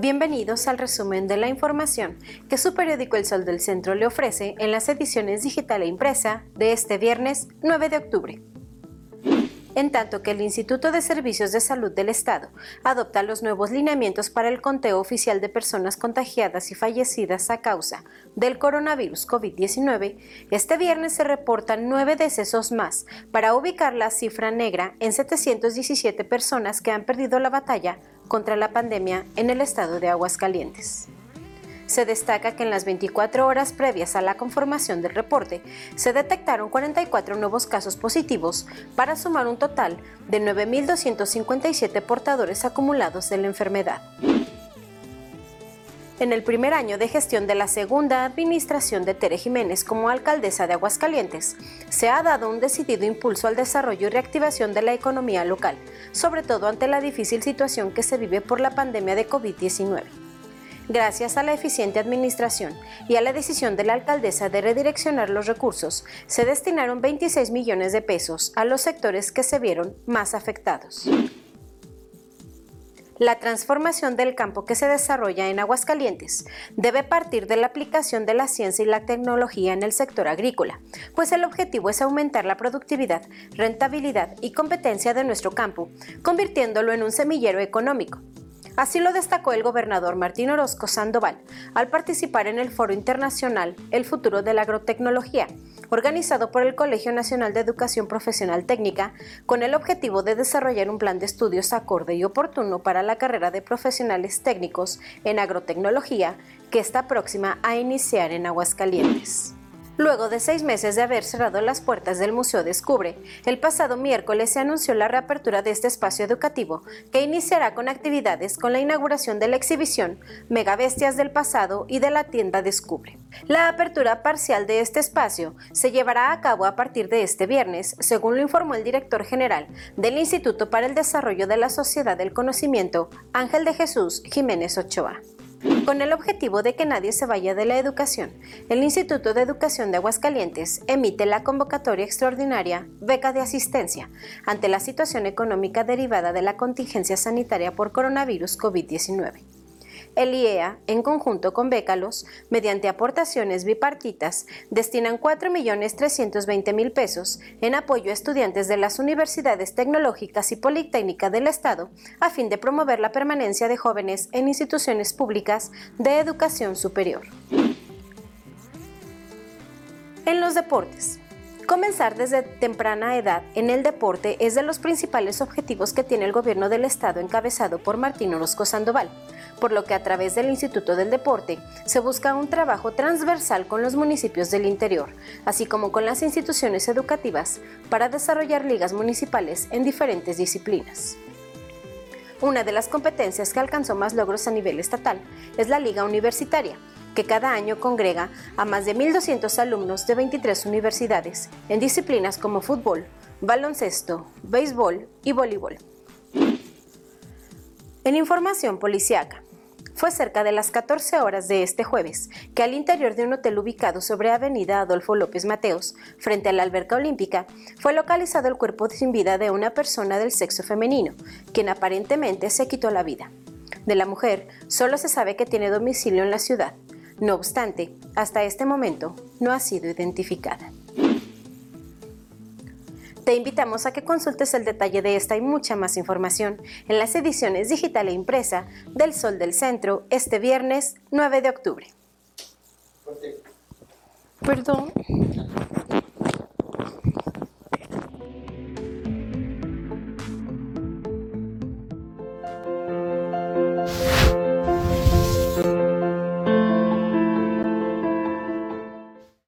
Bienvenidos al resumen de la información que su periódico El Sol del Centro le ofrece en las ediciones digital e impresa de este viernes 9 de octubre. En tanto que el Instituto de Servicios de Salud del Estado adopta los nuevos lineamientos para el conteo oficial de personas contagiadas y fallecidas a causa del coronavirus COVID-19, este viernes se reportan nueve decesos más para ubicar la cifra negra en 717 personas que han perdido la batalla contra la pandemia en el estado de Aguascalientes. Se destaca que en las 24 horas previas a la conformación del reporte se detectaron 44 nuevos casos positivos para sumar un total de 9.257 portadores acumulados de la enfermedad. En el primer año de gestión de la segunda administración de Tere Jiménez como alcaldesa de Aguascalientes, se ha dado un decidido impulso al desarrollo y reactivación de la economía local, sobre todo ante la difícil situación que se vive por la pandemia de COVID-19 gracias a la eficiente administración y a la decisión de la alcaldesa de redireccionar los recursos, se destinaron 26 millones de pesos a los sectores que se vieron más afectados. La transformación del campo que se desarrolla en Aguascalientes debe partir de la aplicación de la ciencia y la tecnología en el sector agrícola, pues el objetivo es aumentar la productividad, rentabilidad y competencia de nuestro campo, convirtiéndolo en un semillero económico, Así lo destacó el gobernador Martín Orozco Sandoval al participar en el Foro Internacional El Futuro de la Agrotecnología, organizado por el Colegio Nacional de Educación Profesional Técnica, con el objetivo de desarrollar un plan de estudios acorde y oportuno para la carrera de profesionales técnicos en agrotecnología que está próxima a iniciar en Aguascalientes. Luego de seis meses de haber cerrado las puertas del Museo Descubre, el pasado miércoles se anunció la reapertura de este espacio educativo, que iniciará con actividades con la inauguración de la exhibición Megabestias del Pasado y de la tienda Descubre. La apertura parcial de este espacio se llevará a cabo a partir de este viernes, según lo informó el director general del Instituto para el Desarrollo de la Sociedad del Conocimiento, Ángel de Jesús Jiménez Ochoa. Con el objetivo de que nadie se vaya de la educación, el Instituto de Educación de Aguascalientes emite la convocatoria extraordinaria Beca de Asistencia ante la situación económica derivada de la contingencia sanitaria por coronavirus COVID-19 el IEA, en conjunto con Bécalos, mediante aportaciones bipartitas, destinan 4.320.000 pesos en apoyo a estudiantes de las universidades tecnológicas y politécnicas del Estado a fin de promover la permanencia de jóvenes en instituciones públicas de educación superior. En los deportes. Comenzar desde temprana edad en el deporte es de los principales objetivos que tiene el gobierno del estado encabezado por Martín Orozco Sandoval, por lo que a través del Instituto del Deporte se busca un trabajo transversal con los municipios del interior, así como con las instituciones educativas, para desarrollar ligas municipales en diferentes disciplinas. Una de las competencias que alcanzó más logros a nivel estatal es la Liga Universitaria, que cada año congrega a más de 1.200 alumnos de 23 universidades en disciplinas como fútbol, baloncesto, béisbol y voleibol. En información policiaca, fue cerca de las 14 horas de este jueves que al interior de un hotel ubicado sobre Avenida Adolfo López Mateos, frente a la alberca olímpica, fue localizado el cuerpo sin vida de una persona del sexo femenino, quien aparentemente se quitó la vida. De la mujer solo se sabe que tiene domicilio en la ciudad, no obstante, hasta este momento no ha sido identificada. Te invitamos a que consultes el detalle de esta y mucha más información en las ediciones digital e impresa del Sol del Centro este viernes 9 de octubre. Perdón.